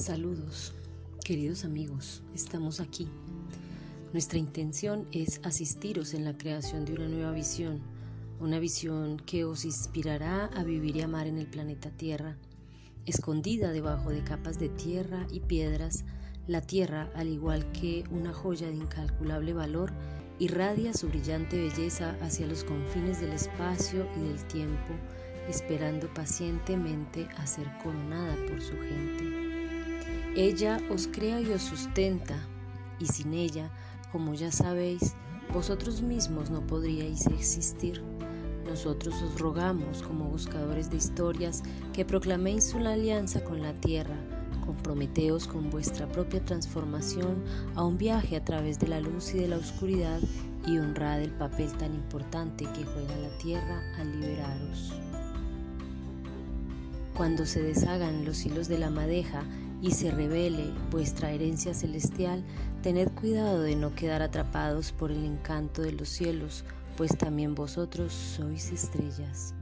Saludos, queridos amigos, estamos aquí. Nuestra intención es asistiros en la creación de una nueva visión, una visión que os inspirará a vivir y amar en el planeta Tierra. Escondida debajo de capas de tierra y piedras, la Tierra, al igual que una joya de incalculable valor, irradia su brillante belleza hacia los confines del espacio y del tiempo, esperando pacientemente a ser coronada por su gente. Ella os crea y os sustenta, y sin ella, como ya sabéis, vosotros mismos no podríais existir. Nosotros os rogamos, como buscadores de historias, que proclaméis una alianza con la tierra, comprometeos con vuestra propia transformación a un viaje a través de la luz y de la oscuridad y honrad el papel tan importante que juega la tierra al liberaros. Cuando se deshagan los hilos de la madeja y se revele vuestra herencia celestial, tened cuidado de no quedar atrapados por el encanto de los cielos, pues también vosotros sois estrellas.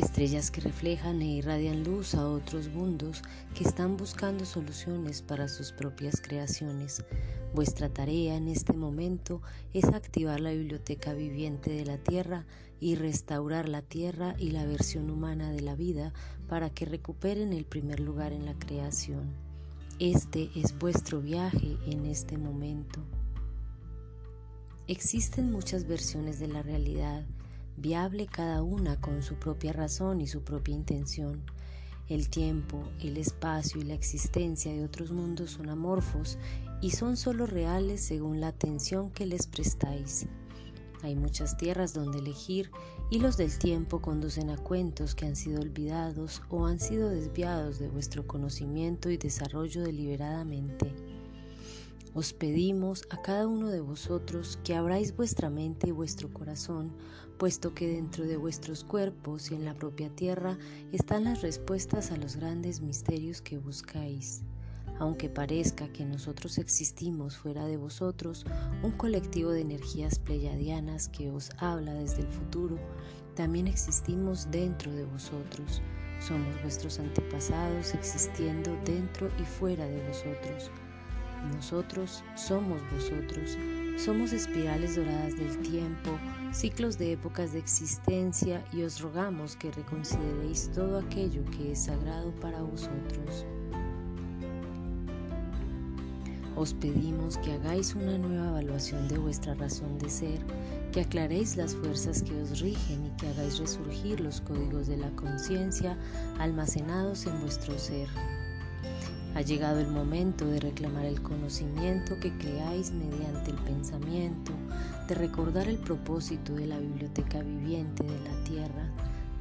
Estrellas que reflejan e irradian luz a otros mundos que están buscando soluciones para sus propias creaciones. Vuestra tarea en este momento es activar la biblioteca viviente de la Tierra y restaurar la Tierra y la versión humana de la vida para que recuperen el primer lugar en la creación. Este es vuestro viaje en este momento. Existen muchas versiones de la realidad, viable cada una con su propia razón y su propia intención. El tiempo, el espacio y la existencia de otros mundos son amorfos y son solo reales según la atención que les prestáis. Hay muchas tierras donde elegir y los del tiempo conducen a cuentos que han sido olvidados o han sido desviados de vuestro conocimiento y desarrollo deliberadamente. Os pedimos a cada uno de vosotros que abráis vuestra mente y vuestro corazón, puesto que dentro de vuestros cuerpos y en la propia tierra están las respuestas a los grandes misterios que buscáis. Aunque parezca que nosotros existimos fuera de vosotros, un colectivo de energías pleyadianas que os habla desde el futuro, también existimos dentro de vosotros. Somos vuestros antepasados existiendo dentro y fuera de vosotros. Nosotros somos vosotros. Somos espirales doradas del tiempo, ciclos de épocas de existencia y os rogamos que reconsideréis todo aquello que es sagrado para vosotros. Os pedimos que hagáis una nueva evaluación de vuestra razón de ser, que aclaréis las fuerzas que os rigen y que hagáis resurgir los códigos de la conciencia almacenados en vuestro ser. Ha llegado el momento de reclamar el conocimiento que creáis mediante el pensamiento, de recordar el propósito de la biblioteca viviente de la tierra,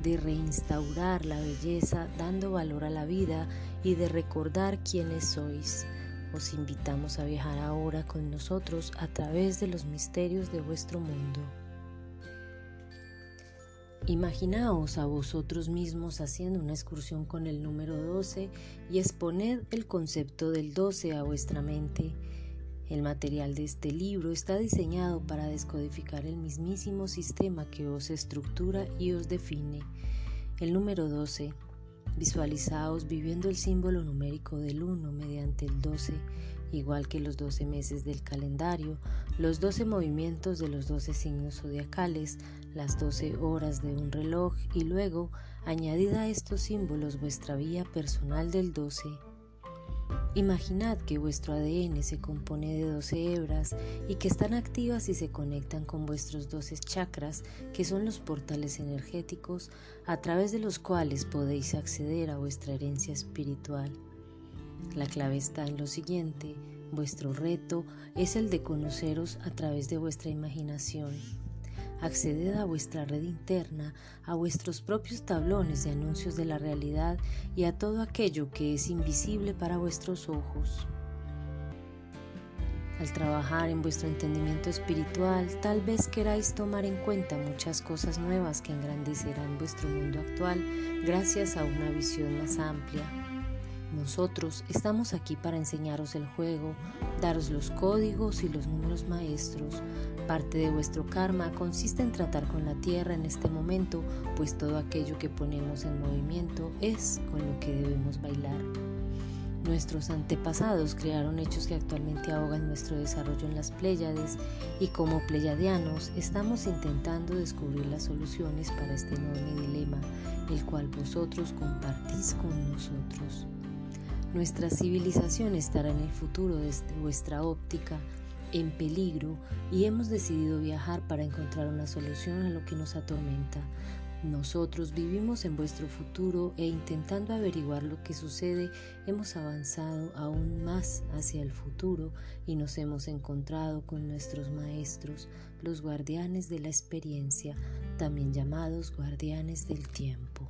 de reinstaurar la belleza dando valor a la vida y de recordar quiénes sois os invitamos a viajar ahora con nosotros a través de los misterios de vuestro mundo. Imaginaos a vosotros mismos haciendo una excursión con el número 12 y exponed el concepto del 12 a vuestra mente. El material de este libro está diseñado para descodificar el mismísimo sistema que os estructura y os define. El número 12 Visualizaos viviendo el símbolo numérico del 1 mediante el 12, igual que los 12 meses del calendario, los 12 movimientos de los 12 signos zodiacales, las 12 horas de un reloj y luego añadid a estos símbolos vuestra vía personal del 12 Imaginad que vuestro ADN se compone de 12 hebras y que están activas y se conectan con vuestros 12 chakras, que son los portales energéticos a través de los cuales podéis acceder a vuestra herencia espiritual. La clave está en lo siguiente, vuestro reto es el de conoceros a través de vuestra imaginación. Acceded a vuestra red interna, a vuestros propios tablones de anuncios de la realidad y a todo aquello que es invisible para vuestros ojos. Al trabajar en vuestro entendimiento espiritual, tal vez queráis tomar en cuenta muchas cosas nuevas que engrandecerán vuestro mundo actual gracias a una visión más amplia. Nosotros estamos aquí para enseñaros el juego, daros los códigos y los números maestros, Parte de vuestro karma consiste en tratar con la tierra en este momento, pues todo aquello que ponemos en movimiento es con lo que debemos bailar. Nuestros antepasados crearon hechos que actualmente ahogan nuestro desarrollo en las Pléyades y como pleyadianos estamos intentando descubrir las soluciones para este enorme dilema, el cual vosotros compartís con nosotros. Nuestra civilización estará en el futuro desde vuestra óptica en peligro y hemos decidido viajar para encontrar una solución a lo que nos atormenta. Nosotros vivimos en vuestro futuro e intentando averiguar lo que sucede, hemos avanzado aún más hacia el futuro y nos hemos encontrado con nuestros maestros, los guardianes de la experiencia, también llamados guardianes del tiempo.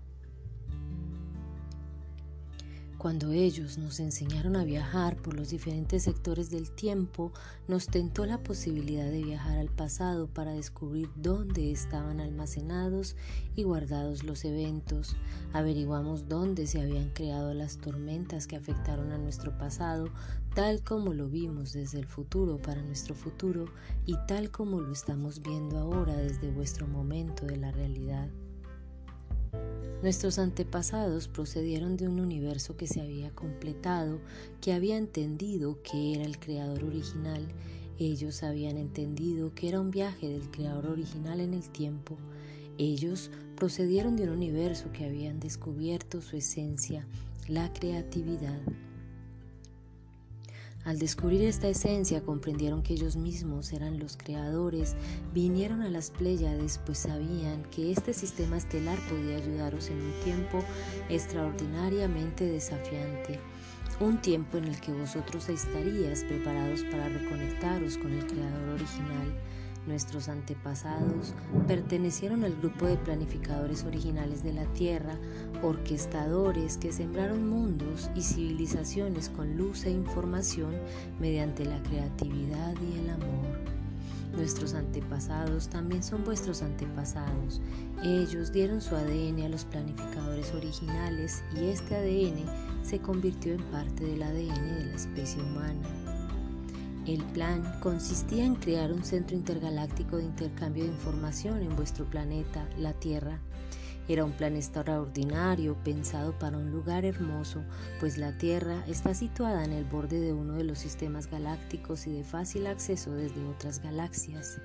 Cuando ellos nos enseñaron a viajar por los diferentes sectores del tiempo, nos tentó la posibilidad de viajar al pasado para descubrir dónde estaban almacenados y guardados los eventos. Averiguamos dónde se habían creado las tormentas que afectaron a nuestro pasado, tal como lo vimos desde el futuro para nuestro futuro y tal como lo estamos viendo ahora desde vuestro momento de la realidad. Nuestros antepasados procedieron de un universo que se había completado, que había entendido que era el creador original. Ellos habían entendido que era un viaje del creador original en el tiempo. Ellos procedieron de un universo que habían descubierto su esencia, la creatividad. Al descubrir esta esencia comprendieron que ellos mismos eran los creadores, vinieron a las Pléyades pues sabían que este sistema estelar podía ayudaros en un tiempo extraordinariamente desafiante, un tiempo en el que vosotros estaríais preparados para reconectaros con el creador original Nuestros antepasados pertenecieron al grupo de planificadores originales de la Tierra, orquestadores que sembraron mundos y civilizaciones con luz e información mediante la creatividad y el amor. Nuestros antepasados también son vuestros antepasados. Ellos dieron su ADN a los planificadores originales y este ADN se convirtió en parte del ADN de la especie humana. El plan consistía en crear un centro intergaláctico de intercambio de información en vuestro planeta, la Tierra. Era un plan extraordinario pensado para un lugar hermoso, pues la Tierra está situada en el borde de uno de los sistemas galácticos y de fácil acceso desde otras galaxias.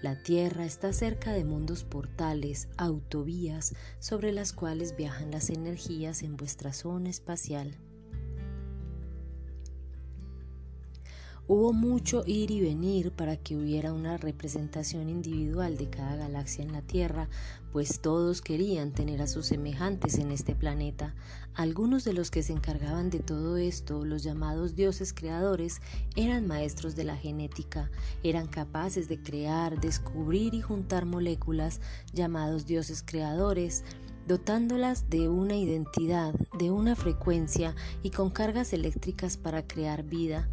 La Tierra está cerca de mundos portales, autovías, sobre las cuales viajan las energías en vuestra zona espacial. Hubo mucho ir y venir para que hubiera una representación individual de cada galaxia en la Tierra, pues todos querían tener a sus semejantes en este planeta. Algunos de los que se encargaban de todo esto, los llamados dioses creadores, eran maestros de la genética, eran capaces de crear, descubrir y juntar moléculas llamados dioses creadores, dotándolas de una identidad, de una frecuencia y con cargas eléctricas para crear vida.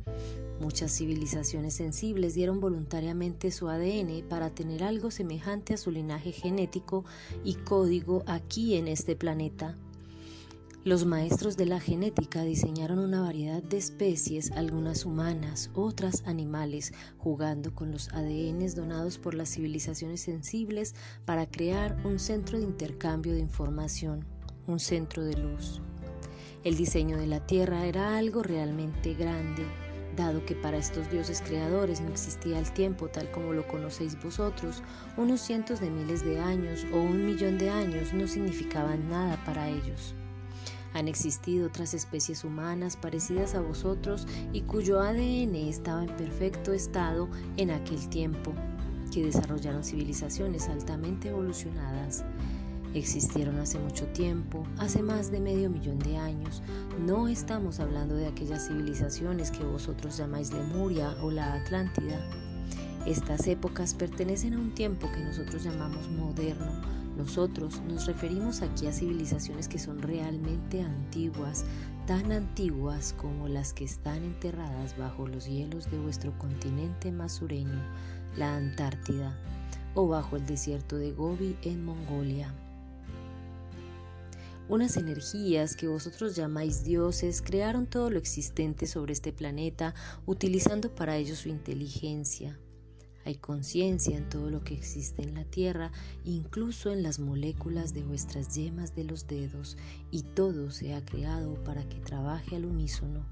Muchas civilizaciones sensibles dieron voluntariamente su ADN para tener algo semejante a su linaje genético y código aquí en este planeta. Los maestros de la genética diseñaron una variedad de especies, algunas humanas, otras animales, jugando con los ADNs donados por las civilizaciones sensibles para crear un centro de intercambio de información, un centro de luz. El diseño de la Tierra era algo realmente grande, Dado que para estos dioses creadores no existía el tiempo tal como lo conocéis vosotros, unos cientos de miles de años o un millón de años no significaban nada para ellos. Han existido otras especies humanas parecidas a vosotros y cuyo ADN estaba en perfecto estado en aquel tiempo, que desarrollaron civilizaciones altamente evolucionadas existieron hace mucho tiempo, hace más de medio millón de años. No estamos hablando de aquellas civilizaciones que vosotros llamáis Lemuria o la Atlántida. Estas épocas pertenecen a un tiempo que nosotros llamamos moderno. Nosotros nos referimos aquí a civilizaciones que son realmente antiguas, tan antiguas como las que están enterradas bajo los hielos de vuestro continente más sureño, la Antártida, o bajo el desierto de Gobi en Mongolia. Unas energías que vosotros llamáis dioses crearon todo lo existente sobre este planeta utilizando para ello su inteligencia. Hay conciencia en todo lo que existe en la Tierra, incluso en las moléculas de vuestras yemas de los dedos, y todo se ha creado para que trabaje al unísono.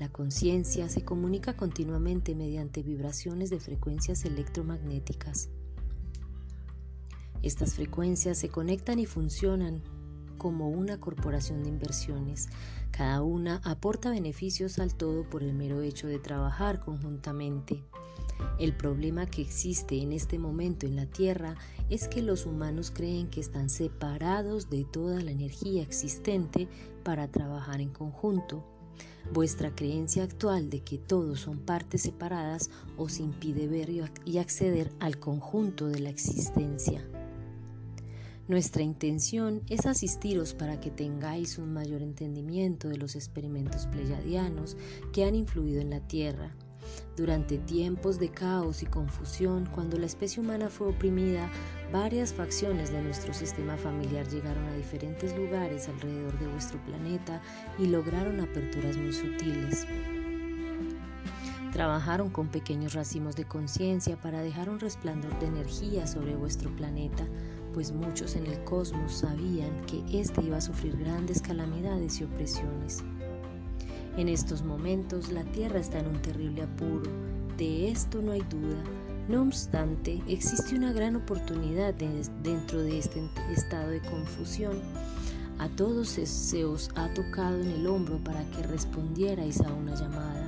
La conciencia se comunica continuamente mediante vibraciones de frecuencias electromagnéticas. Estas frecuencias se conectan y funcionan como una corporación de inversiones. Cada una aporta beneficios al todo por el mero hecho de trabajar conjuntamente. El problema que existe en este momento en la Tierra es que los humanos creen que están separados de toda la energía existente para trabajar en conjunto. Vuestra creencia actual de que todos son partes separadas os impide ver y acceder al conjunto de la existencia. Nuestra intención es asistiros para que tengáis un mayor entendimiento de los experimentos pleyadianos que han influido en la Tierra. Durante tiempos de caos y confusión, cuando la especie humana fue oprimida, varias facciones de nuestro sistema familiar llegaron a diferentes lugares alrededor de vuestro planeta y lograron aperturas muy sutiles. Trabajaron con pequeños racimos de conciencia para dejar un resplandor de energía sobre vuestro planeta, pues muchos en el cosmos sabían que éste iba a sufrir grandes calamidades y opresiones. En estos momentos la Tierra está en un terrible apuro, de esto no hay duda. No obstante, existe una gran oportunidad dentro de este estado de confusión. A todos se os ha tocado en el hombro para que respondierais a una llamada.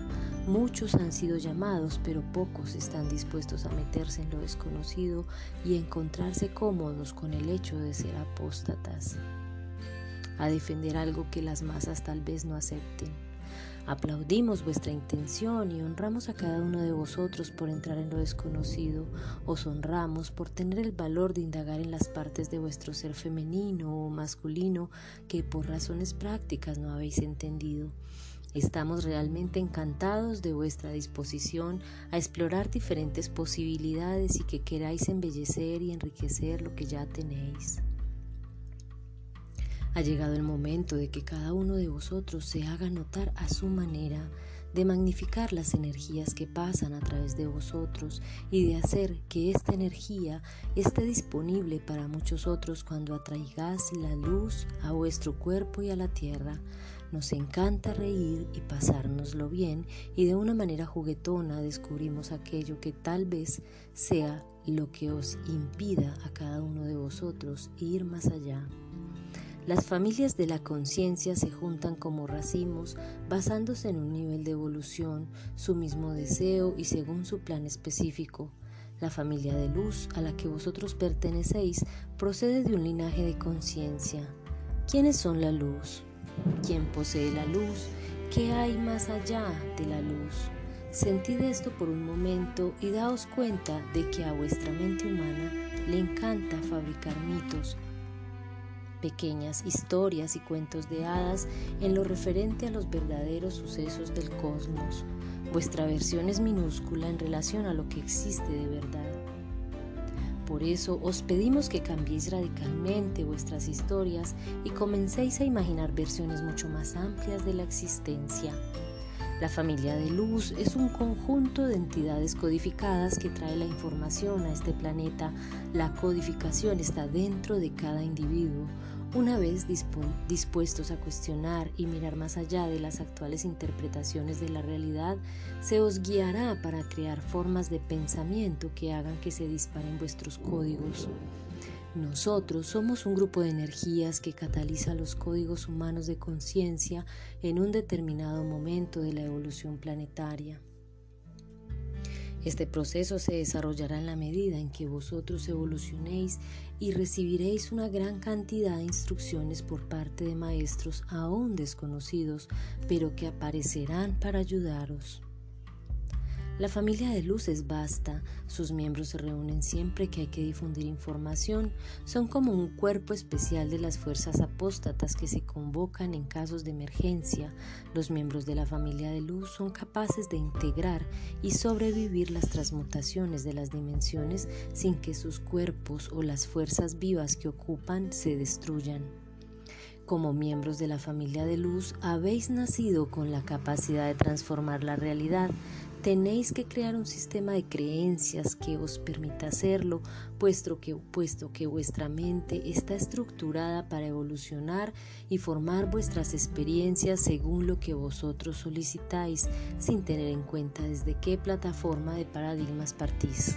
Muchos han sido llamados, pero pocos están dispuestos a meterse en lo desconocido y encontrarse cómodos con el hecho de ser apóstatas, a defender algo que las masas tal vez no acepten. Aplaudimos vuestra intención y honramos a cada uno de vosotros por entrar en lo desconocido. Os honramos por tener el valor de indagar en las partes de vuestro ser femenino o masculino que por razones prácticas no habéis entendido. Estamos realmente encantados de vuestra disposición a explorar diferentes posibilidades y que queráis embellecer y enriquecer lo que ya tenéis. Ha llegado el momento de que cada uno de vosotros se haga notar a su manera, de magnificar las energías que pasan a través de vosotros y de hacer que esta energía esté disponible para muchos otros cuando atraigáis la luz a vuestro cuerpo y a la tierra, nos encanta reír y pasárnoslo bien y de una manera juguetona descubrimos aquello que tal vez sea lo que os impida a cada uno de vosotros ir más allá. Las familias de la conciencia se juntan como racimos basándose en un nivel de evolución, su mismo deseo y según su plan específico. La familia de luz a la que vosotros pertenecéis procede de un linaje de conciencia. ¿Quiénes son la luz? Quien posee la luz, ¿qué hay más allá de la luz? Sentid esto por un momento y daos cuenta de que a vuestra mente humana le encanta fabricar mitos, pequeñas historias y cuentos de hadas en lo referente a los verdaderos sucesos del cosmos. Vuestra versión es minúscula en relación a lo que existe de verdad. Por eso os pedimos que cambiéis radicalmente vuestras historias y comencéis a imaginar versiones mucho más amplias de la existencia. La familia de luz es un conjunto de entidades codificadas que trae la información a este planeta. La codificación está dentro de cada individuo. Una vez dispuestos a cuestionar y mirar más allá de las actuales interpretaciones de la realidad, se os guiará para crear formas de pensamiento que hagan que se disparen vuestros códigos. Nosotros somos un grupo de energías que cataliza los códigos humanos de conciencia en un determinado momento de la evolución planetaria. Este proceso se desarrollará en la medida en que vosotros evolucionéis y recibiréis una gran cantidad de instrucciones por parte de maestros aún desconocidos, pero que aparecerán para ayudaros. La familia de luz es vasta, sus miembros se reúnen siempre que hay que difundir información, son como un cuerpo especial de las fuerzas apóstatas que se convocan en casos de emergencia. Los miembros de la familia de luz son capaces de integrar y sobrevivir las transmutaciones de las dimensiones sin que sus cuerpos o las fuerzas vivas que ocupan se destruyan. Como miembros de la familia de luz habéis nacido con la capacidad de transformar la realidad, tenéis que crear un sistema de creencias que os permita hacerlo, puesto que, puesto que vuestra mente está estructurada para evolucionar y formar vuestras experiencias según lo que vosotros solicitáis, sin tener en cuenta desde qué plataforma de paradigmas partís.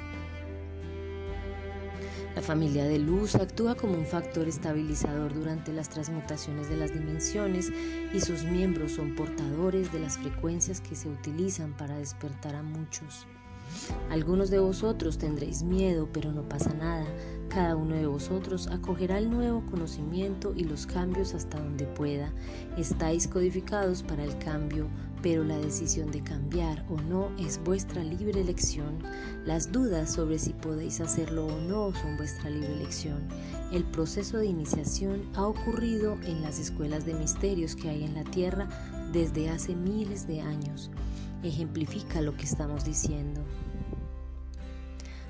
La familia de luz actúa como un factor estabilizador durante las transmutaciones de las dimensiones y sus miembros son portadores de las frecuencias que se utilizan para despertar a muchos. Algunos de vosotros tendréis miedo, pero no pasa nada. Cada uno de vosotros acogerá el nuevo conocimiento y los cambios hasta donde pueda. Estáis codificados para el cambio, pero la decisión de cambiar o no es vuestra libre elección. Las dudas sobre si podéis hacerlo o no son vuestra libre elección. El proceso de iniciación ha ocurrido en las escuelas de misterios que hay en la Tierra desde hace miles de años. Ejemplifica lo que estamos diciendo.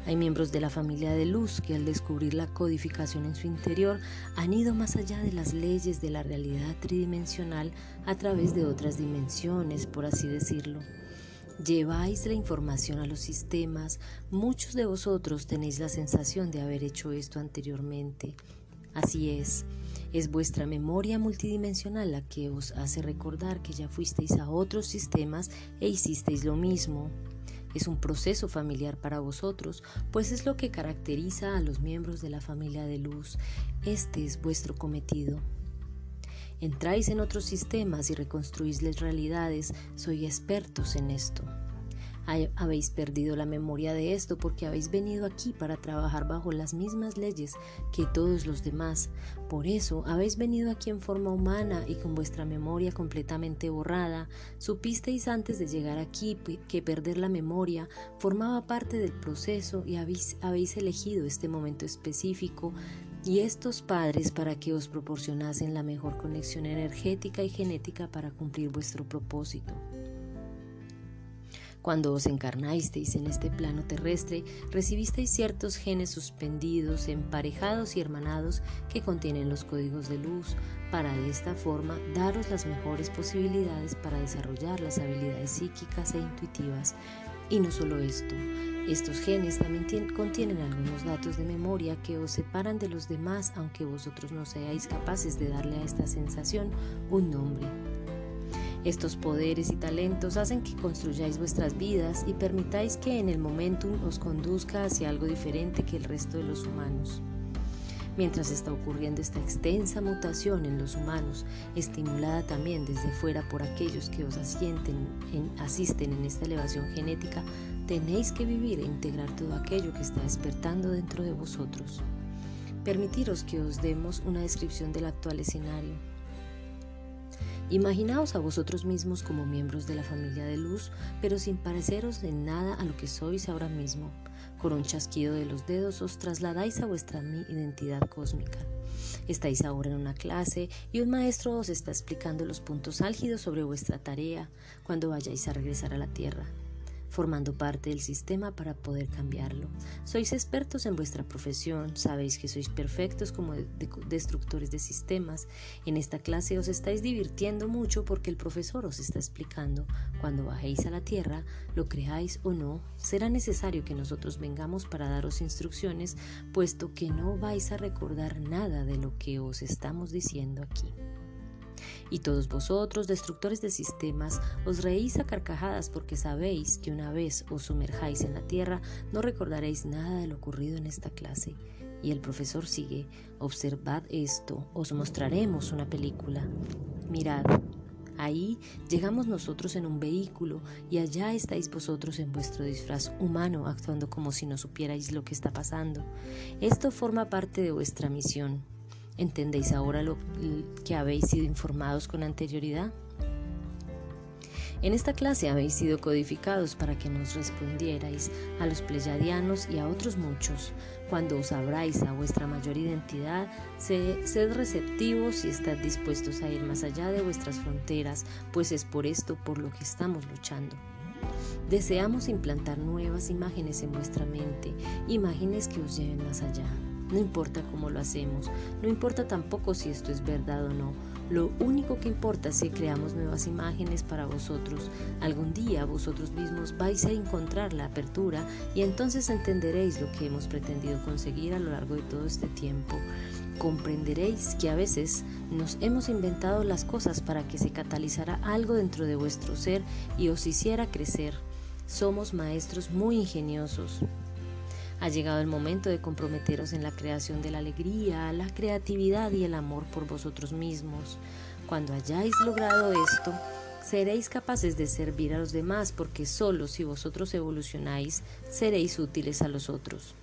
Hay miembros de la familia de luz que al descubrir la codificación en su interior han ido más allá de las leyes de la realidad tridimensional a través de otras dimensiones, por así decirlo. Lleváis la información a los sistemas, muchos de vosotros tenéis la sensación de haber hecho esto anteriormente. Así es, es vuestra memoria multidimensional la que os hace recordar que ya fuisteis a otros sistemas e hicisteis lo mismo. Es un proceso familiar para vosotros, pues es lo que caracteriza a los miembros de la familia de luz. Este es vuestro cometido. Entráis en otros sistemas y reconstruís realidades, soy expertos en esto. Habéis perdido la memoria de esto porque habéis venido aquí para trabajar bajo las mismas leyes que todos los demás. Por eso habéis venido aquí en forma humana y con vuestra memoria completamente borrada. Supisteis antes de llegar aquí que perder la memoria formaba parte del proceso y habéis, habéis elegido este momento específico y estos padres para que os proporcionasen la mejor conexión energética y genética para cumplir vuestro propósito. Cuando os encarnasteis en este plano terrestre, recibisteis ciertos genes suspendidos, emparejados y hermanados que contienen los códigos de luz, para de esta forma daros las mejores posibilidades para desarrollar las habilidades psíquicas e intuitivas. Y no solo esto, estos genes también contienen algunos datos de memoria que os separan de los demás aunque vosotros no seáis capaces de darle a esta sensación un nombre. Estos poderes y talentos hacen que construyáis vuestras vidas y permitáis que en el momentum os conduzca hacia algo diferente que el resto de los humanos. Mientras está ocurriendo esta extensa mutación en los humanos, estimulada también desde fuera por aquellos que os en, asisten en esta elevación genética, tenéis que vivir e integrar todo aquello que está despertando dentro de vosotros. Permitiros que os demos una descripción del actual escenario Imaginaos a vosotros mismos como miembros de la familia de luz, pero sin pareceros de nada a lo que sois ahora mismo. Con un chasquido de los dedos os trasladáis a vuestra identidad cósmica. Estáis ahora en una clase y un maestro os está explicando los puntos álgidos sobre vuestra tarea cuando vayáis a regresar a la Tierra formando parte del sistema para poder cambiarlo. Sois expertos en vuestra profesión, sabéis que sois perfectos como destructores de sistemas. En esta clase os estáis divirtiendo mucho porque el profesor os está explicando. Cuando bajéis a la tierra, lo creáis o no, será necesario que nosotros vengamos para daros instrucciones, puesto que no vais a recordar nada de lo que os estamos diciendo aquí. Y todos vosotros, destructores de sistemas, os reís a carcajadas porque sabéis que una vez os sumerjáis en la tierra no recordaréis nada de lo ocurrido en esta clase. Y el profesor sigue, observad esto, os mostraremos una película. Mirad, Ahí llegamos nosotros en un vehículo y allá estáis vosotros en vuestro disfraz humano actuando como si no supierais lo que está pasando. Esto forma parte de vuestra misión. ¿Entendéis ahora lo que habéis sido informados con anterioridad? En esta clase habéis sido codificados para que nos respondierais a los pleyadianos y a otros muchos. Cuando os abráis a vuestra mayor identidad, sed receptivos y estad dispuestos a ir más allá de vuestras fronteras, pues es por esto por lo que estamos luchando. Deseamos implantar nuevas imágenes en vuestra mente, imágenes que os lleven más allá. No importa cómo lo hacemos, no importa tampoco si esto es verdad o no, Lo único que importa es que creamos nuevas imágenes para vosotros. Algún día vosotros mismos vais a encontrar la apertura y entonces entenderéis lo que hemos pretendido conseguir a lo largo de todo este tiempo. Comprenderéis que a veces nos hemos inventado las cosas para que se catalizara algo dentro de vuestro ser y os hiciera crecer. Somos maestros muy ingeniosos. Ha llegado el momento de comprometeros en la creación de la alegría, la creatividad y el amor por vosotros mismos. Cuando hayáis logrado esto, seréis capaces de servir a los demás porque solo si vosotros evolucionáis, seréis útiles a los otros.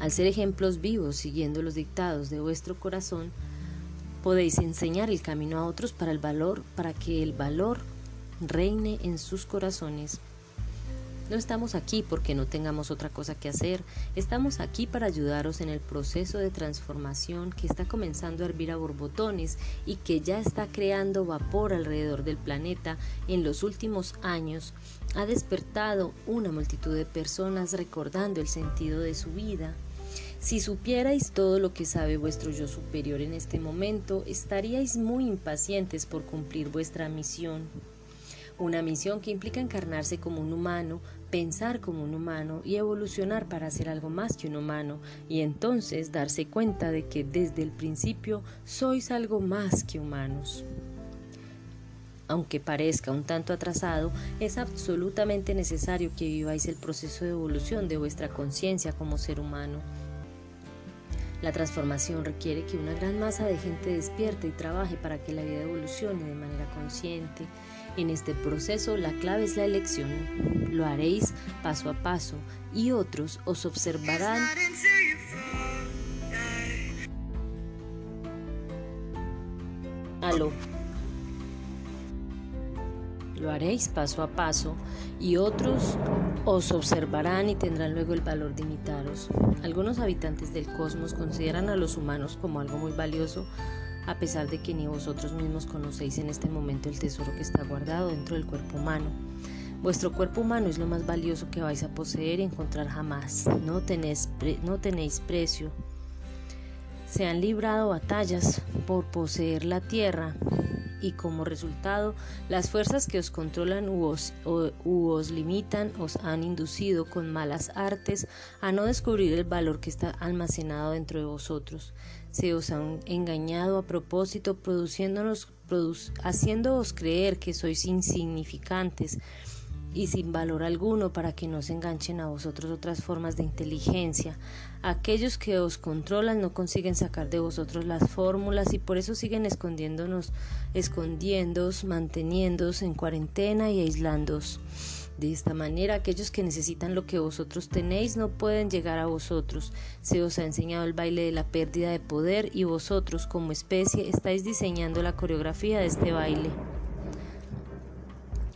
Al ser ejemplos vivos siguiendo los dictados de vuestro corazón, podéis enseñar el camino a otros para el valor, para que el valor reine en sus corazones. No estamos aquí porque no tengamos otra cosa que hacer, estamos aquí para ayudaros en el proceso de transformación que está comenzando a hervir a borbotones y que ya está creando vapor alrededor del planeta en los últimos años. Ha despertado una multitud de personas recordando el sentido de su vida. Si supierais todo lo que sabe vuestro yo superior en este momento, estaríais muy impacientes por cumplir vuestra misión. Una misión que implica encarnarse como un humano, pensar como un humano y evolucionar para ser algo más que un humano, y entonces darse cuenta de que desde el principio sois algo más que humanos. Aunque parezca un tanto atrasado, es absolutamente necesario que viváis el proceso de evolución de vuestra conciencia como ser humano. La transformación requiere que una gran masa de gente despierte y trabaje para que la vida evolucione de manera consciente, en este proceso la clave es la elección. Lo haréis paso a paso y otros os observarán. Aló. Lo haréis paso a paso y otros os observarán y tendrán luego el valor de imitaros. Algunos habitantes del cosmos consideran a los humanos como algo muy valioso a pesar de que ni vosotros mismos conocéis en este momento el tesoro que está guardado dentro del cuerpo humano. Vuestro cuerpo humano es lo más valioso que vais a poseer y encontrar jamás. No tenéis, no tenéis precio. Se han librado batallas por poseer la tierra y como resultado las fuerzas que os controlan u os, limitan os han inducido con malas artes a no descubrir el valor que está almacenado dentro de vosotros. Se os han engañado a propósito, produciéndonos, haciéndoos creer que sois insignificantes y sin valor alguno para que no se enganchen a vosotros otras formas de inteligencia. Aquellos que os controlan no consiguen sacar de vosotros las fórmulas y por eso siguen escondiéndonos, escondiéndoos, manteniéndoos en cuarentena y aislándoos. De esta manera, aquellos que necesitan lo que vosotros tenéis no pueden llegar a vosotros. Se os ha enseñado el baile de la pérdida de poder y vosotros, como especie, estáis diseñando la coreografía de este baile.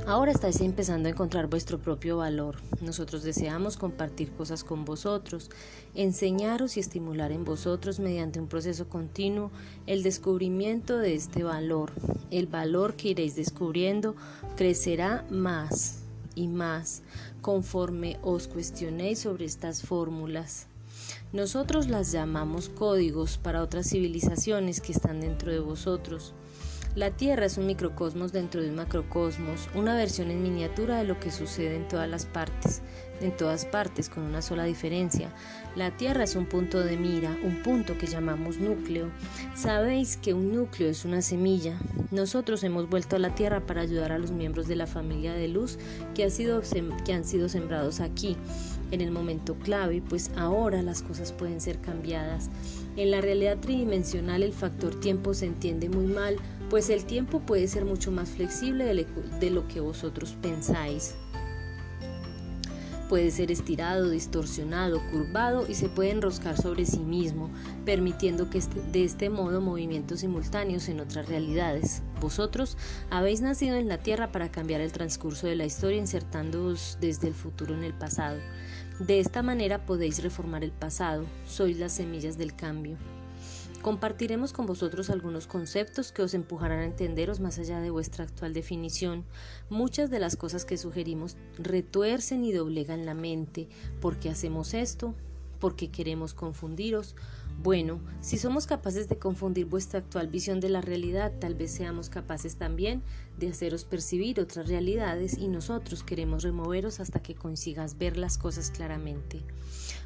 Ahora estáis empezando a encontrar vuestro propio valor. Nosotros deseamos compartir cosas con vosotros, enseñaros y estimular en vosotros mediante un proceso continuo el descubrimiento de este valor. El valor que iréis descubriendo crecerá más y más conforme os cuestionéis sobre estas fórmulas. Nosotros las llamamos códigos para otras civilizaciones que están dentro de vosotros. La Tierra es un microcosmos dentro de un macrocosmos, una versión en miniatura de lo que sucede en todas las partes, en todas partes con una sola diferencia. La Tierra es un punto de mira, un punto que llamamos núcleo. Sabéis que un núcleo es una semilla. Nosotros hemos vuelto a la Tierra para ayudar a los miembros de la familia de luz que, que han sido sembrados aquí en el momento clave, pues ahora las cosas pueden ser cambiadas. En la realidad tridimensional el factor tiempo se entiende muy mal, pues el tiempo puede ser mucho más flexible de lo que vosotros pensáis. Puede ser estirado, distorsionado, curvado y se puede enroscar sobre sí mismo, permitiendo que este, de este modo movimientos simultáneos en otras realidades. Vosotros habéis nacido en la Tierra para cambiar el transcurso de la historia insertándoos desde el futuro en el pasado. De esta manera podéis reformar el pasado, sois las semillas del cambio. Compartiremos con vosotros algunos conceptos que os empujarán a entenderos más allá de vuestra actual definición. Muchas de las cosas que sugerimos retuercen y doblegan la mente. ¿Por qué hacemos esto? ¿Porque queremos confundiros? Bueno, si somos capaces de confundir vuestra actual visión de la realidad, tal vez seamos capaces también de haceros percibir otras realidades y nosotros queremos removeros hasta que consigas ver las cosas claramente.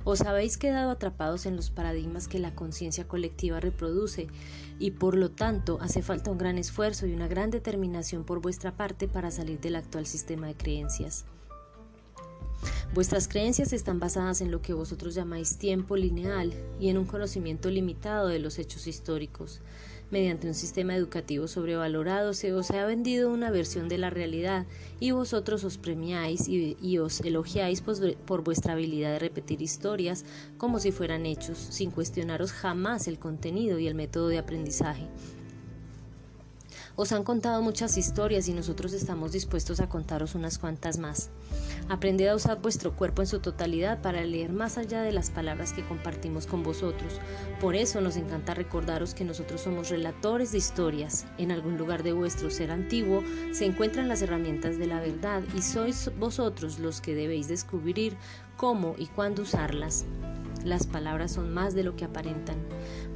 Os habéis quedado atrapados en los paradigmas que la conciencia colectiva reproduce y por lo tanto hace falta un gran esfuerzo y una gran determinación por vuestra parte para salir del actual sistema de creencias. Vuestras creencias están basadas en lo que vosotros llamáis tiempo lineal y en un conocimiento limitado de los hechos históricos. Mediante un sistema educativo sobrevalorado se os ha vendido una versión de la realidad y vosotros os premiáis y, os elogiáis por vuestra habilidad de repetir historias como si fueran hechos, sin cuestionaros jamás el contenido y el método de aprendizaje. Os han contado muchas historias y nosotros estamos dispuestos a contaros unas cuantas más. Aprended a usar vuestro cuerpo en su totalidad para leer más allá de las palabras que compartimos con vosotros. Por eso nos encanta recordaros que nosotros somos relatores de historias. En algún lugar de vuestro ser antiguo se encuentran las herramientas de la verdad y sois vosotros los que debéis descubrir cómo y cuándo usarlas. Las palabras son más de lo que aparentan.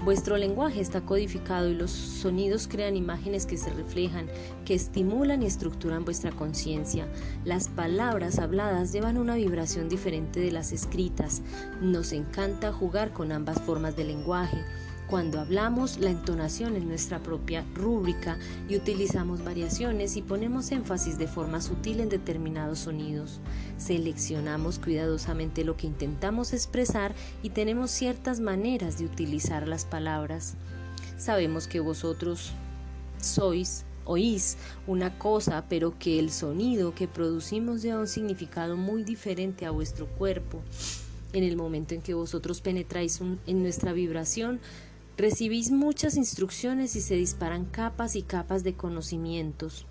Vuestro lenguaje está codificado y los sonidos crean imágenes que se reflejan, que estimulan y estructuran vuestra conciencia. Las palabras habladas llevan una vibración diferente de las escritas. Nos encanta jugar con ambas formas de lenguaje. Cuando hablamos, la entonación es nuestra propia rúbrica y utilizamos variaciones y ponemos énfasis de forma sutil en determinados sonidos. Seleccionamos cuidadosamente lo que intentamos expresar y tenemos ciertas maneras de utilizar las palabras. Sabemos que vosotros sois oís una cosa, pero que el sonido que producimos lleva un significado muy diferente a vuestro cuerpo. En el momento en que vosotros penetráis en nuestra vibración, Recibís muchas instrucciones y se disparan capas y capas de conocimientos.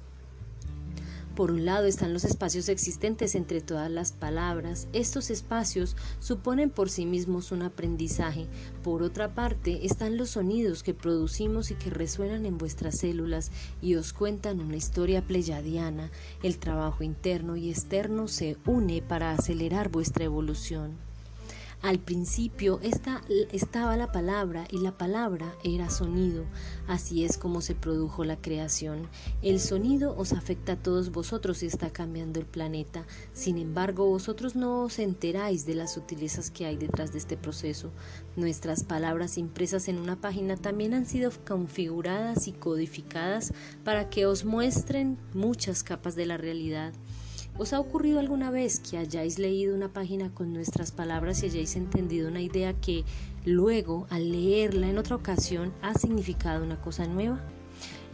Por un lado están los espacios existentes entre todas las palabras. Estos espacios suponen por sí mismos un aprendizaje. Por otra parte están los sonidos que producimos y que resuenan en vuestras células y os cuentan una historia pleyadiana. El trabajo interno y externo se une para acelerar vuestra evolución. Al principio estaba la palabra y la palabra era sonido. Así es como se produjo la creación. El sonido os afecta a todos vosotros y está cambiando el planeta. Sin embargo, vosotros no os enteráis de las sutilezas que hay detrás de este proceso. Nuestras palabras impresas en una página también han sido configuradas y codificadas para que os muestren muchas capas de la realidad. ¿Os ha ocurrido alguna vez que hayáis leído una página con nuestras palabras y hayáis entendido una idea que luego, al leerla en otra ocasión, ha significado una cosa nueva?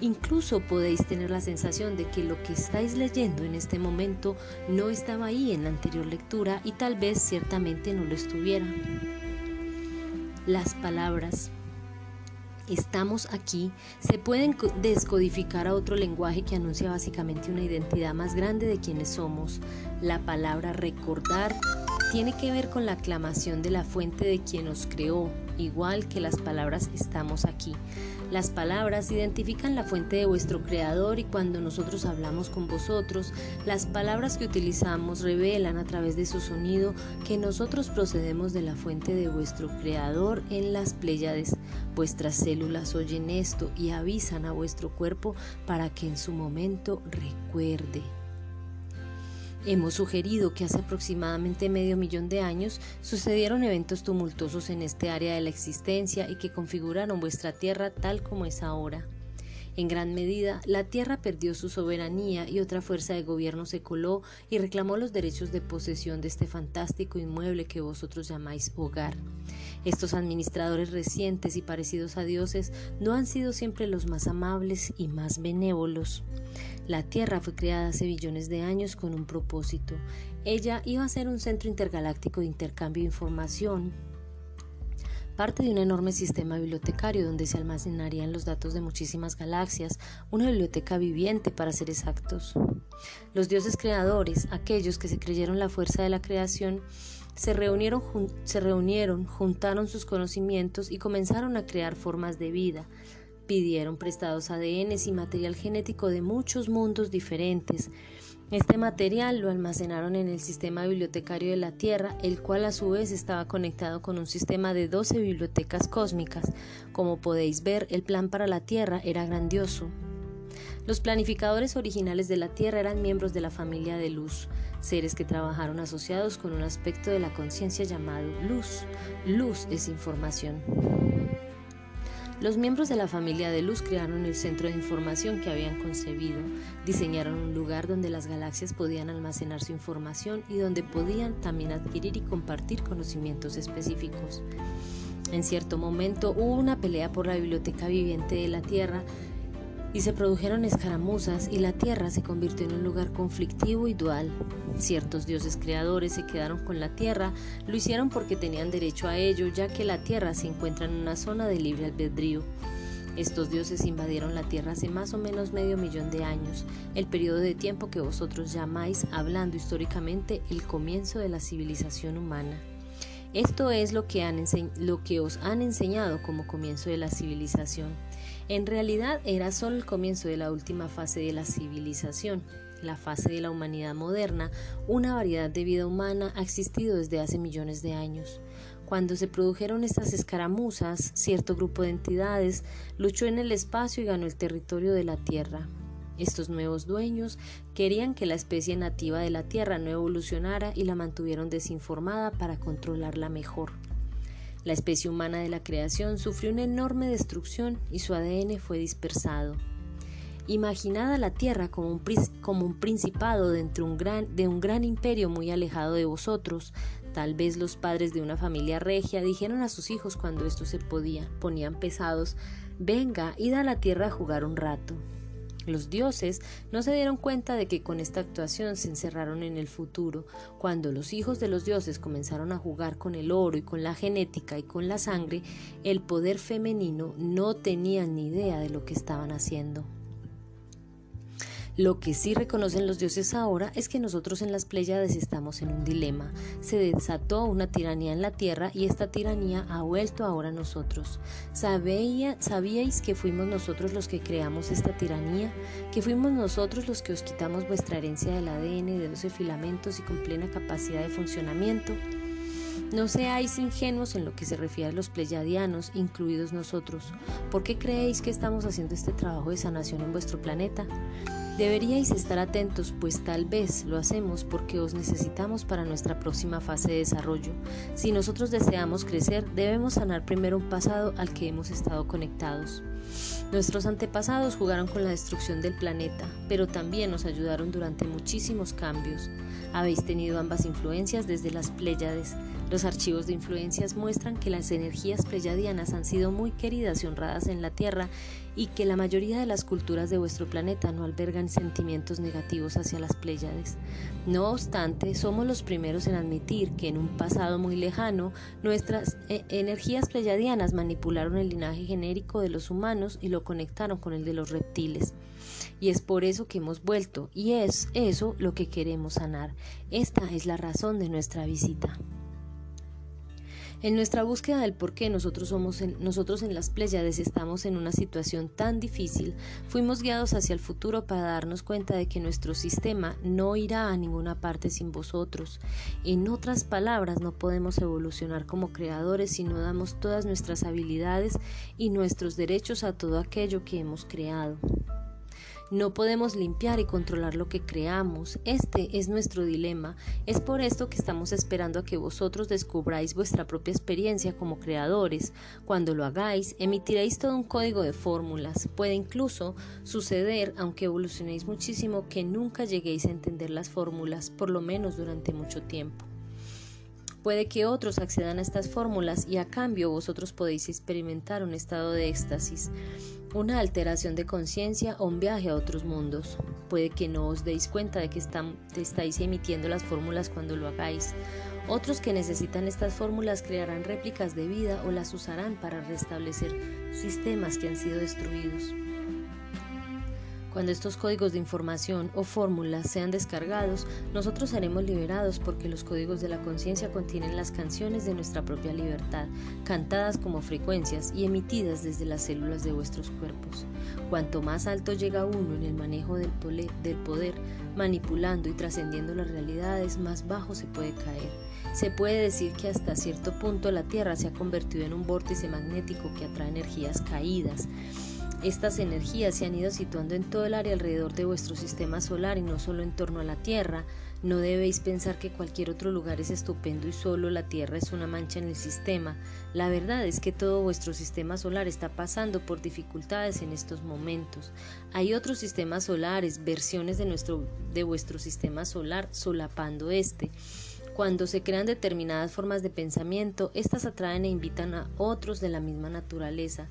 Incluso podéis tener la sensación de que lo que estáis leyendo en este momento no estaba ahí en la anterior lectura y tal vez ciertamente no lo estuviera. Las palabras estamos aquí se pueden descodificar a otro lenguaje que anuncia básicamente una identidad más grande de quienes somos. La palabra recordar tiene que ver con la aclamación de la fuente de quien nos creó, igual que las palabras estamos aquí. Las palabras identifican la fuente de vuestro creador y cuando nosotros hablamos con vosotros, las palabras que utilizamos revelan a través de su sonido que nosotros procedemos de la fuente de vuestro creador en las Pléyades. Vuestras células oyen esto y avisan a vuestro cuerpo para que en su momento recuerde. Hemos sugerido que hace aproximadamente medio millón de años sucedieron eventos tumultuosos en este área de la existencia y que configuraron vuestra Tierra tal como es ahora. En gran medida, la Tierra perdió su soberanía y otra fuerza de gobierno se coló y reclamó los derechos de posesión de este fantástico inmueble que vosotros llamáis hogar. Estos administradores recientes y parecidos a dioses no han sido siempre los más amables y más benévolos. La Tierra fue creada hace billones de años con un propósito. Ella iba a ser un centro intergaláctico de intercambio de información, parte de un enorme sistema bibliotecario donde se almacenarían los datos de muchísimas galaxias, una biblioteca viviente para ser exactos. Los dioses creadores, aquellos que se creyeron la fuerza de la creación, se reunieron, se reunieron, juntaron sus conocimientos y comenzaron a crear formas de vida, Pidieron prestados ADN y material genético de muchos mundos diferentes. Este material lo almacenaron en el sistema bibliotecario de la Tierra, el cual a su vez estaba conectado con un sistema de 12 bibliotecas cósmicas. Como podéis ver, el plan para la Tierra era grandioso. Los planificadores originales de la Tierra eran miembros de la familia de luz, seres que trabajaron asociados con un aspecto de la conciencia llamado luz. Luz es información. Los miembros de la familia de luz crearon el centro de información que habían concebido, diseñaron un lugar donde las galaxias podían almacenar su información y donde podían también adquirir y compartir conocimientos específicos. En cierto momento hubo una pelea por la biblioteca viviente de la Tierra y se produjeron escaramuzas y la tierra se convirtió en un lugar conflictivo y dual. Ciertos dioses creadores se quedaron con la tierra, lo hicieron porque tenían derecho a ello, ya que la tierra se encuentra en una zona de libre albedrío. Estos dioses invadieron la tierra hace más o menos medio millón de años, el periodo de tiempo que vosotros llamáis, hablando históricamente, el comienzo de la civilización humana. Esto es lo que, han lo que os han enseñado como comienzo de la civilización. En realidad era solo el comienzo de la última fase de la civilización, la fase de la humanidad moderna, una variedad de vida humana ha existido desde hace millones de años. Cuando se produjeron estas escaramuzas, cierto grupo de entidades luchó en el espacio y ganó el territorio de la Tierra. Estos nuevos dueños querían que la especie nativa de la Tierra no evolucionara y la mantuvieron desinformada para controlarla mejor. La especie humana de la creación sufrió una enorme destrucción y su ADN fue dispersado. Imaginad la Tierra como un, como un principado dentro un gran, de un gran imperio muy alejado de vosotros. Tal vez los padres de una familia regia dijeron a sus hijos cuando esto se podía, ponían pesados, venga, id a la Tierra a jugar un rato. Los dioses no se dieron cuenta de que con esta actuación se encerraron en el futuro. Cuando los hijos de los dioses comenzaron a jugar con el oro y con la genética y con la sangre, el poder femenino no tenía ni idea de lo que estaban haciendo. Lo que sí reconocen los dioses ahora es que nosotros en las Pléyades estamos en un dilema. Se desató una tiranía en la tierra y esta tiranía ha vuelto ahora a nosotros. ¿Sabíais que fuimos nosotros los que creamos esta tiranía? ¿Que fuimos nosotros los que os quitamos vuestra herencia del ADN de 12 filamentos y con plena capacidad de funcionamiento? No seáis ingenuos en lo que se refiere a los pleyadianos, incluidos nosotros. ¿Por qué creéis que estamos haciendo este trabajo de sanación en vuestro planeta? Deberíais estar atentos, pues tal vez lo hacemos porque os necesitamos para nuestra próxima fase de desarrollo. Si nosotros deseamos crecer, debemos sanar primero un pasado al que hemos estado conectados. Nuestros antepasados jugaron con la destrucción del planeta, pero también nos ayudaron durante muchísimos cambios. Habéis tenido ambas influencias desde las Pléyades. Los archivos de influencias muestran que las energías pleyadianas han sido muy queridas y honradas en la Tierra y que la mayoría de las culturas de vuestro planeta no albergan sentimientos negativos hacia las Pléyades. No obstante, somos los primeros en admitir que en un pasado muy lejano nuestras eh, energías pleyadianas manipularon el linaje genérico de los humanos y lo conectaron con el de los reptiles. Y es por eso que hemos vuelto, y es eso lo que queremos sanar. Esta es la razón de nuestra visita. En nuestra búsqueda del por qué nosotros, somos nosotros en las Pléyades estamos en una situación tan difícil, fuimos guiados hacia el futuro para darnos cuenta de que nuestro sistema no irá a ninguna parte sin vosotros. En otras palabras, no podemos evolucionar como creadores si no damos todas nuestras habilidades y nuestros derechos a todo aquello que hemos creado. No podemos limpiar y controlar lo que creamos. Este es nuestro dilema. Es por esto que estamos esperando a que vosotros descubráis vuestra propia experiencia como creadores. Cuando lo hagáis, emitiréis todo un código de fórmulas. Puede incluso suceder, aunque evolucionéis muchísimo, que nunca lleguéis a entender las fórmulas, por lo menos durante mucho tiempo. Puede que otros accedan a estas fórmulas y a cambio vosotros podéis experimentar un estado de éxtasis, una alteración de conciencia o un viaje a otros mundos. Puede que no os deis cuenta de que estáis emitiendo las fórmulas cuando lo hagáis. Otros que necesitan estas fórmulas crearán réplicas de vida o las usarán para restablecer sistemas que han sido destruidos. Cuando estos códigos de información o fórmulas sean descargados, nosotros seremos liberados porque los códigos de la conciencia contienen las canciones de nuestra propia libertad, cantadas como frecuencias y emitidas desde las células de vuestros cuerpos. Cuanto más alto llega uno en el manejo del, poder, manipulando y trascendiendo las realidades, más bajo se puede caer. Se puede decir que hasta cierto punto la Tierra se ha convertido en un vórtice magnético que atrae energías caídas estas energías se han ido situando en todo el área alrededor de vuestro sistema solar y no solo en torno a la Tierra. No debéis pensar que cualquier otro lugar es estupendo y solo la Tierra es una mancha en el sistema. La verdad es que todo vuestro sistema solar está pasando por dificultades en estos momentos. Hay otros sistemas solares, versiones de, nuestro, de vuestro sistema solar solapando este. Cuando se crean determinadas formas de pensamiento, estas atraen e invitan a otros de la misma naturaleza.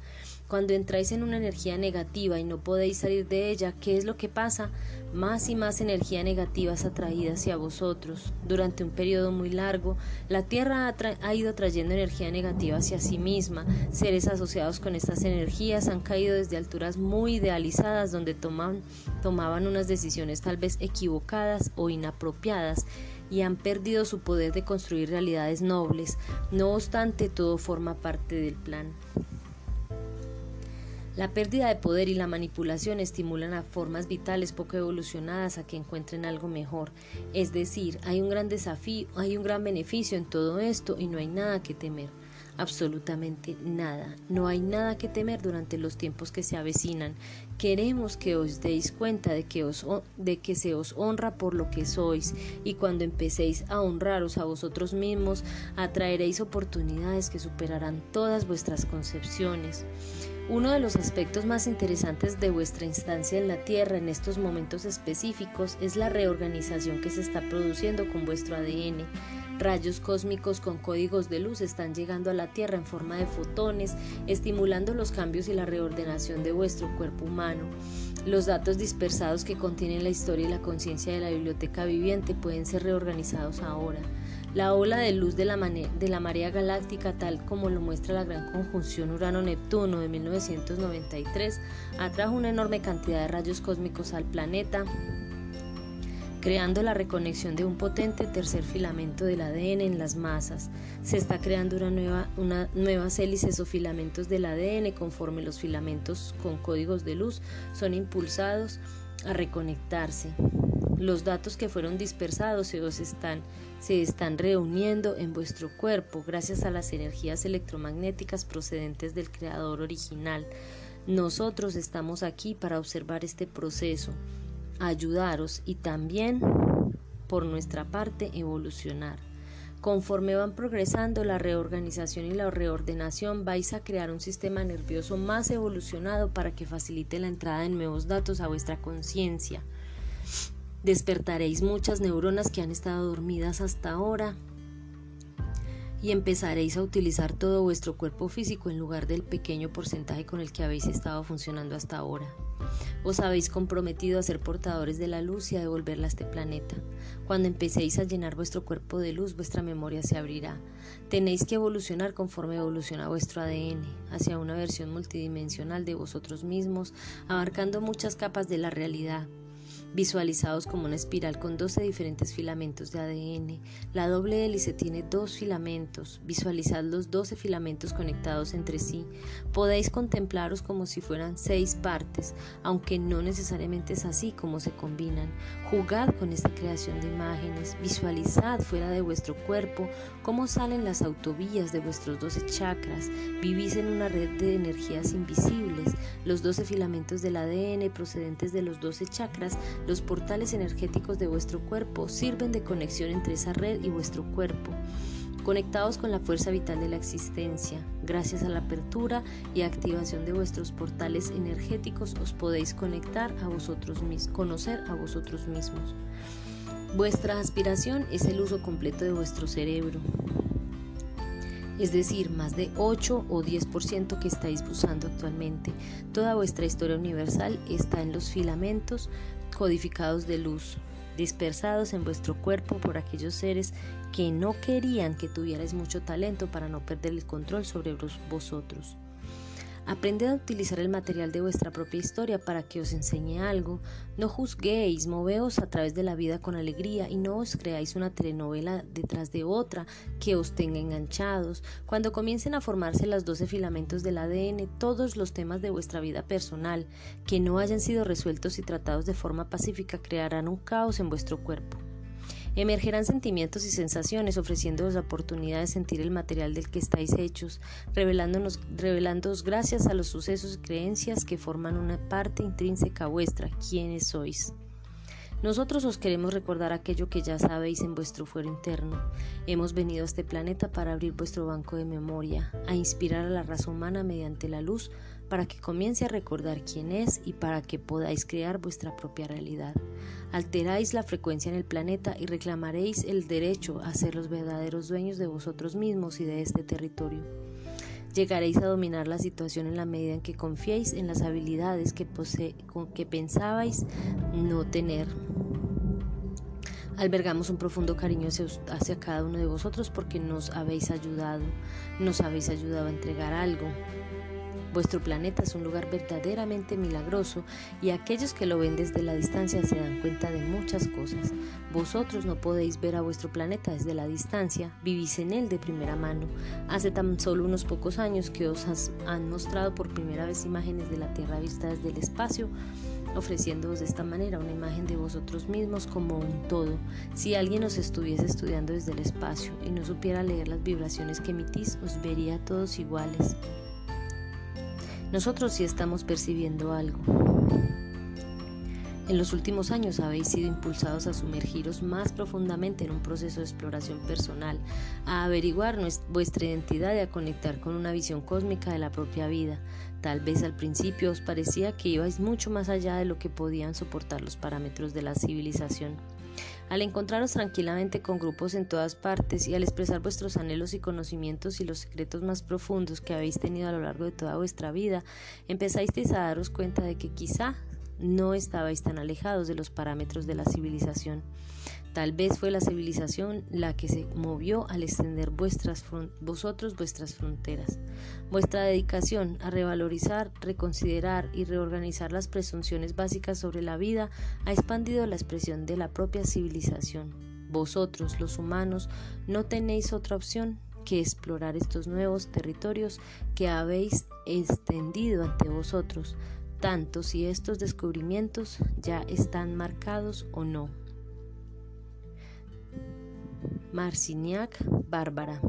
Cuando entráis en una energía negativa y no podéis salir de ella, ¿qué es lo que pasa? Más y más energía negativa es atraída hacia vosotros. Durante un periodo muy largo, la Tierra ha, ido trayendo energía negativa hacia sí misma. Seres asociados con estas energías han caído desde alturas muy idealizadas donde tomaban unas decisiones tal vez equivocadas o inapropiadas y han perdido su poder de construir realidades nobles. No obstante, todo forma parte del plan. La pérdida de poder y la manipulación estimulan a formas vitales poco evolucionadas a que encuentren algo mejor. Es decir, hay un gran desafío, hay un gran beneficio en todo esto y no hay nada que temer. Absolutamente nada. No hay nada que temer durante los tiempos que se avecinan. Queremos que os deis cuenta de que, os, de que se os honra por lo que sois y cuando empecéis a honraros a vosotros mismos, atraeréis oportunidades que superarán todas vuestras concepciones. Uno de los aspectos más interesantes de vuestra instancia en la Tierra en estos momentos específicos es la reorganización que se está produciendo con vuestro ADN. Rayos cósmicos con códigos de luz están llegando a la Tierra en forma de fotones, estimulando los cambios y la reordenación de vuestro cuerpo humano. Los datos dispersados que contienen la historia y la conciencia de la biblioteca viviente pueden ser reorganizados ahora. La ola de luz de la, de la, marea galáctica, tal como lo muestra la gran conjunción Urano-Neptuno de 1993, atrajo una enorme cantidad de rayos cósmicos al planeta, creando la reconexión de un potente tercer filamento del ADN en las masas. Se está creando una nueva, una nuevas hélices o filamentos del ADN conforme los filamentos con códigos de luz son impulsados a reconectarse. Los datos que fueron dispersados se, están, se están reuniendo en vuestro cuerpo gracias a las energías electromagnéticas procedentes del creador original. Nosotros estamos aquí para observar este proceso, ayudaros y también, por nuestra parte, evolucionar. Conforme van progresando la reorganización y la reordenación, vais a crear un sistema nervioso más evolucionado para que facilite la entrada de nuevos datos a vuestra conciencia. Despertaréis muchas neuronas que han estado dormidas hasta ahora y empezaréis a utilizar todo vuestro cuerpo físico en lugar del pequeño porcentaje con el que habéis estado funcionando hasta ahora. Os habéis comprometido a ser portadores de la luz y a devolverla a este planeta. Cuando empecéis a llenar vuestro cuerpo de luz, vuestra memoria se abrirá. Tenéis que evolucionar conforme evoluciona vuestro ADN, hacia una versión multidimensional de vosotros mismos, abarcando muchas capas de la realidad visualizados como una espiral con 12 diferentes filamentos de ADN. La doble hélice tiene dos filamentos. Visualizad los 12 filamentos conectados entre sí. Podéis contemplaros como si fueran seis partes, aunque no necesariamente es así como se combinan. Jugad con esta creación de imágenes. Visualizad fuera de vuestro cuerpo cómo salen las autovías de vuestros 12 chakras. Vivís en una red de energías invisibles. Los 12 filamentos del ADN procedentes de los 12 chakras los portales energéticos de vuestro cuerpo sirven de conexión entre esa red y vuestro cuerpo, conectados con la fuerza vital de la existencia. Gracias a la apertura y activación de vuestros portales energéticos os podéis conectar a vosotros mismos, conocer a vosotros mismos. Vuestra aspiración es el uso completo de vuestro cerebro, es decir, más de 8 o 10% que estáis usando actualmente. Toda vuestra historia universal está en los filamentos codificados de luz, dispersados en vuestro cuerpo por aquellos seres que no querían que tuvierais mucho talento para no perder el control sobre vosotros. Aprended a utilizar el material de vuestra propia historia para que os enseñe algo. No juzguéis, moveos a través de la vida con alegría y no os creáis una telenovela detrás de otra que os tenga enganchados. Cuando comiencen a formarse los doce filamentos del ADN, todos los temas de vuestra vida personal que no hayan sido resueltos y tratados de forma pacífica crearán un caos en vuestro cuerpo. Emergerán sentimientos y sensaciones ofreciéndoos la oportunidad de sentir el material del que estáis hechos, revelándonos, revelándoos gracias a los sucesos y creencias que forman una parte intrínseca vuestra, quienes sois. Nosotros os queremos recordar aquello que ya sabéis en vuestro fuero interno. Hemos venido a este planeta para abrir vuestro banco de memoria, a inspirar a la raza humana mediante la luz para que comience a recordar quién es y para que podáis crear vuestra propia realidad. Alteráis la frecuencia en el planeta y reclamaréis el derecho a ser los verdaderos dueños de vosotros mismos y de este territorio. Llegaréis a dominar la situación en la medida en que confiéis en las habilidades que, que pensabais no tener. Albergamos un profundo cariño hacia, cada uno de vosotros porque nos habéis ayudado, nos habéis ayudado a entregar algo. Vuestro planeta es un lugar verdaderamente milagroso y aquellos que lo ven desde la distancia se dan cuenta de muchas cosas. Vosotros no podéis ver a vuestro planeta desde la distancia, vivís en él de primera mano. Hace tan solo unos pocos años que os han mostrado por primera vez imágenes de la Tierra vista desde el espacio ofreciéndoos de esta manera una imagen de vosotros mismos como un todo. Si alguien os estuviese estudiando desde el espacio y no supiera leer las vibraciones que emitís, os vería todos iguales. Nosotros sí estamos percibiendo algo. En los últimos años habéis sido impulsados a sumergiros más profundamente en un proceso de exploración personal, a averiguar vuestra identidad y a conectar con una visión cósmica de la propia vida. Tal vez al principio os parecía que ibais mucho más allá de lo que podían soportar los parámetros de la civilización. Al encontraros tranquilamente con grupos en todas partes y al expresar vuestros anhelos y conocimientos y los secretos más profundos que habéis tenido a lo largo de toda vuestra vida, empezáis a daros cuenta de que quizá no estabais tan alejados de los parámetros de la civilización. Tal vez fue la civilización la que se movió al extender vosotros vuestras fronteras. Vuestra dedicación a revalorizar, reconsiderar y reorganizar las presunciones básicas sobre la vida ha expandido la expresión de la propia civilización. Vosotros, los humanos, no tenéis otra opción que explorar estos nuevos territorios que habéis extendido ante vosotros, tanto si estos descubrimientos ya están marcados o no. Marciniak Bárbara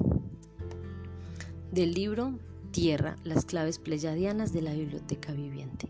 del libro Tierra, las claves pleyadianas de la biblioteca viviente.